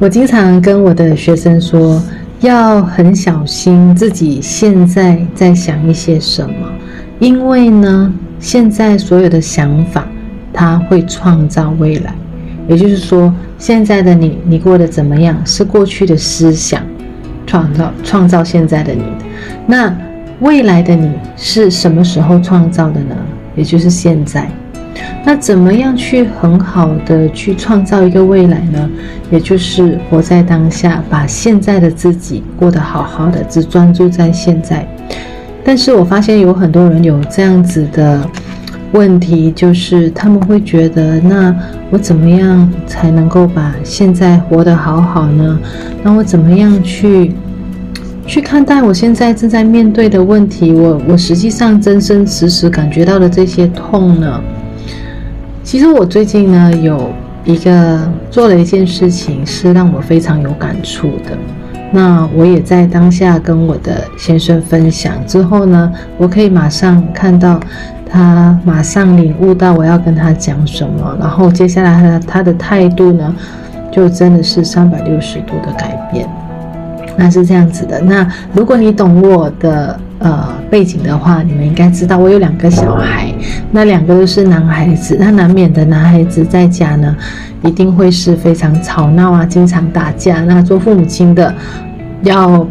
我经常跟我的学生说，要很小心自己现在在想一些什么，因为呢，现在所有的想法，它会创造未来。也就是说，现在的你，你过得怎么样，是过去的思想创造创造现在的你。那未来的你是什么时候创造的呢？也就是现在。那怎么样去很好的去创造一个未来呢？也就是活在当下，把现在的自己过得好好的，只专注在现在。但是我发现有很多人有这样子的问题，就是他们会觉得，那我怎么样才能够把现在活得好好呢？那我怎么样去去看待我现在正在面对的问题？我我实际上真真实实感觉到的这些痛呢？其实我最近呢，有一个做了一件事情，是让我非常有感触的。那我也在当下跟我的先生分享之后呢，我可以马上看到他马上领悟到我要跟他讲什么，然后接下来他的态度呢，就真的是三百六十度的改变。那是这样子的。那如果你懂我的呃背景的话，你们应该知道我有两个小孩，那两个都是男孩子。那难免的男孩子在家呢，一定会是非常吵闹啊，经常打架。那做父母亲的要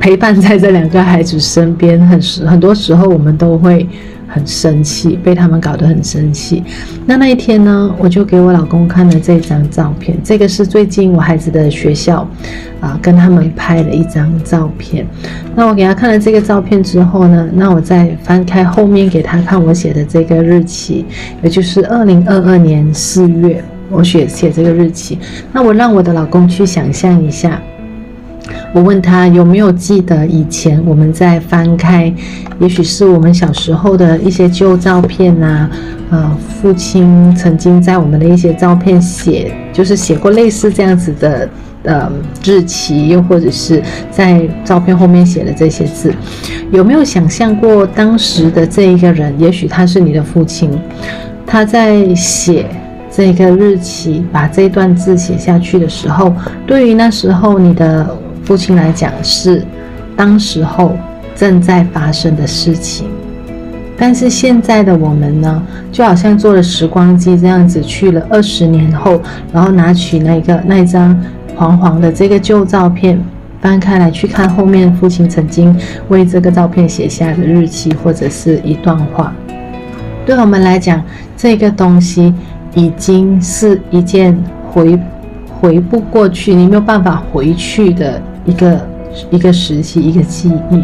陪伴在这两个孩子身边，很时很多时候我们都会。很生气，被他们搞得很生气。那那一天呢，我就给我老公看了这张照片。这个是最近我孩子的学校，啊、跟他们拍了一张照片。那我给他看了这个照片之后呢，那我再翻开后面给他看我写的这个日期，也就是二零二二年四月，我写写这个日期。那我让我的老公去想象一下。我问他有没有记得以前我们在翻开，也许是我们小时候的一些旧照片呐，呃，父亲曾经在我们的一些照片写，就是写过类似这样子的呃日期，又或者是在照片后面写的这些字，有没有想象过当时的这一个人，也许他是你的父亲，他在写这个日期，把这段字写下去的时候，对于那时候你的。父亲来讲是当时候正在发生的事情，但是现在的我们呢，就好像坐了时光机这样子去了二十年后，然后拿取那个那一张黄黄的这个旧照片，翻开来去看后面父亲曾经为这个照片写下的日期或者是一段话。对我们来讲，这个东西已经是一件回回不过去，你没有办法回去的。一个一个时期，一个记忆。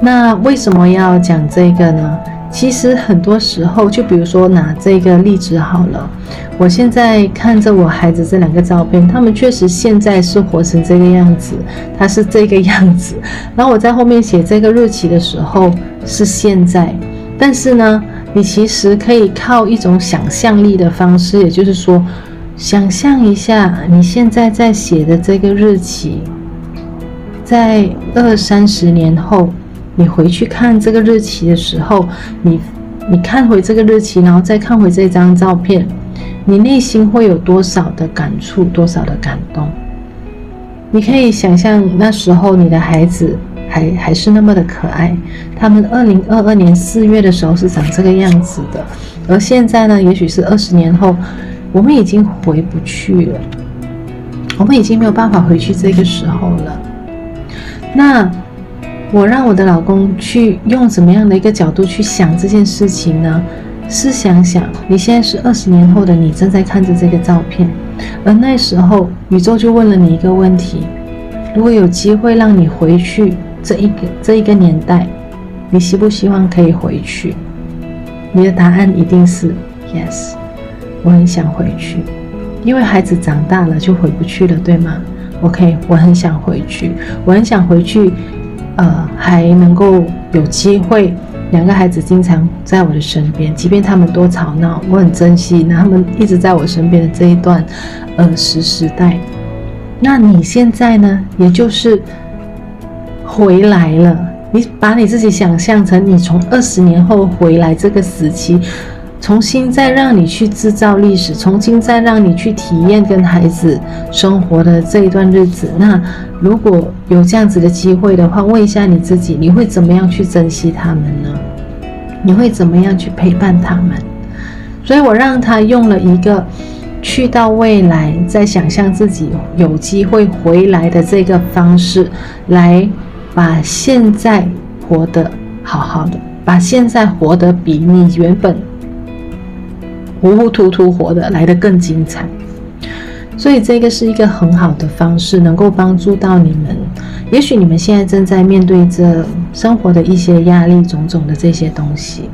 那为什么要讲这个呢？其实很多时候，就比如说拿这个例子好了。我现在看着我孩子这两个照片，他们确实现在是活成这个样子，他是这个样子。然后我在后面写这个日期的时候是现在，但是呢，你其实可以靠一种想象力的方式，也就是说，想象一下你现在在写的这个日期。在二三十年后，你回去看这个日期的时候，你你看回这个日期，然后再看回这张照片，你内心会有多少的感触，多少的感动？你可以想象那时候你的孩子还还是那么的可爱，他们二零二二年四月的时候是长这个样子的，而现在呢，也许是二十年后，我们已经回不去了，我们已经没有办法回去这个时候了。那我让我的老公去用怎么样的一个角度去想这件事情呢？试想想，你现在是二十年后的你，正在看着这个照片，而那时候宇宙就问了你一个问题：如果有机会让你回去这一个这一个年代，你希不希望可以回去？你的答案一定是 yes，我很想回去，因为孩子长大了就回不去了，对吗？OK，我很想回去，我很想回去，呃，还能够有机会，两个孩子经常在我的身边，即便他们多吵闹，我很珍惜他们一直在我身边的这一段儿时时代。那你现在呢？也就是回来了，你把你自己想象成你从二十年后回来这个时期，重新再让你去制造历史，重新再让你去体验跟孩子生活的这一段日子。那如果有这样子的机会的话，问一下你自己，你会怎么样去珍惜他们呢？你会怎么样去陪伴他们？所以我让他用了一个去到未来，再想象自己有机会回来的这个方式，来把现在活得好好的，把现在活得比你原本糊糊涂涂活得来得更精彩。所以这个是一个很好的方式，能够帮助到你们。也许你们现在正在面对着生活的一些压力，种种的这些东西。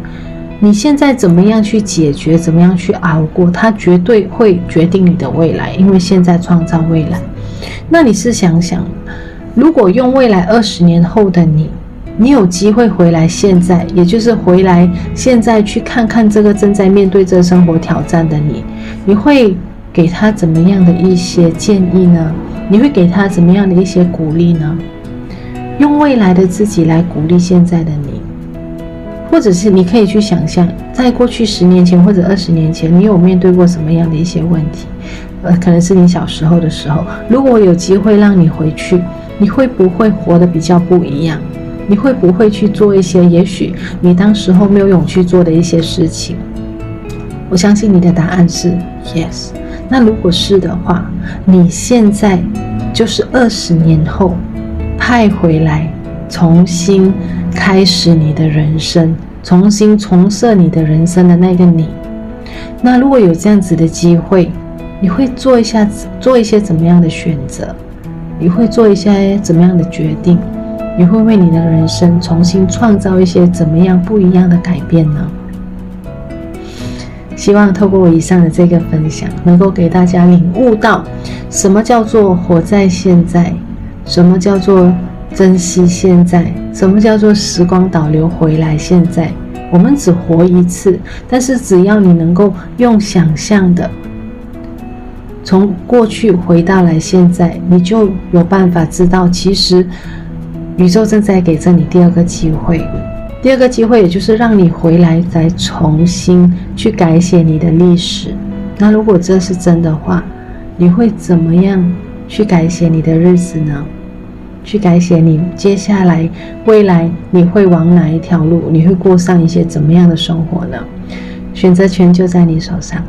你现在怎么样去解决？怎么样去熬过？它绝对会决定你的未来，因为现在创造未来。那你是想想，如果用未来二十年后的你，你有机会回来现在，也就是回来现在去看看这个正在面对这生活挑战的你，你会给他怎么样的一些建议呢？你会给他怎么样的一些鼓励呢？用未来的自己来鼓励现在的你。或者是你可以去想象，在过去十年前或者二十年前，你有面对过什么样的一些问题？呃，可能是你小时候的时候。如果有机会让你回去，你会不会活得比较不一样？你会不会去做一些也许你当时候没有勇气做的一些事情？我相信你的答案是 yes。那如果是的话，你现在就是二十年后派回来。重新开始你的人生，重新重设你的人生的那个你。那如果有这样子的机会，你会做一下做一些怎么样的选择？你会做一些怎么样的决定？你会为你的人生重新创造一些怎么样不一样的改变呢？希望透过我以上的这个分享，能够给大家领悟到什么叫做活在现在，什么叫做。珍惜现在，什么叫做时光倒流回来？现在我们只活一次，但是只要你能够用想象的从过去回到来现在，你就有办法知道，其实宇宙正在给着你第二个机会。第二个机会，也就是让你回来再重新去改写你的历史。那如果这是真的话，你会怎么样去改写你的日子呢？去改写你接下来未来，你会往哪一条路？你会过上一些怎么样的生活呢？选择权就在你手上。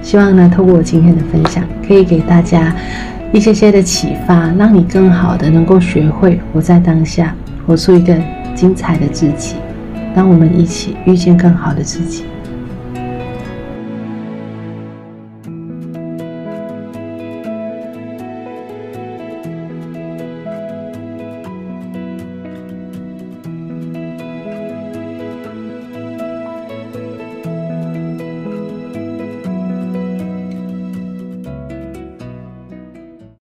希望呢，透过我今天的分享，可以给大家一些些的启发，让你更好的能够学会活在当下，活出一个精彩的自己。让我们一起遇见更好的自己。